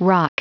Rock.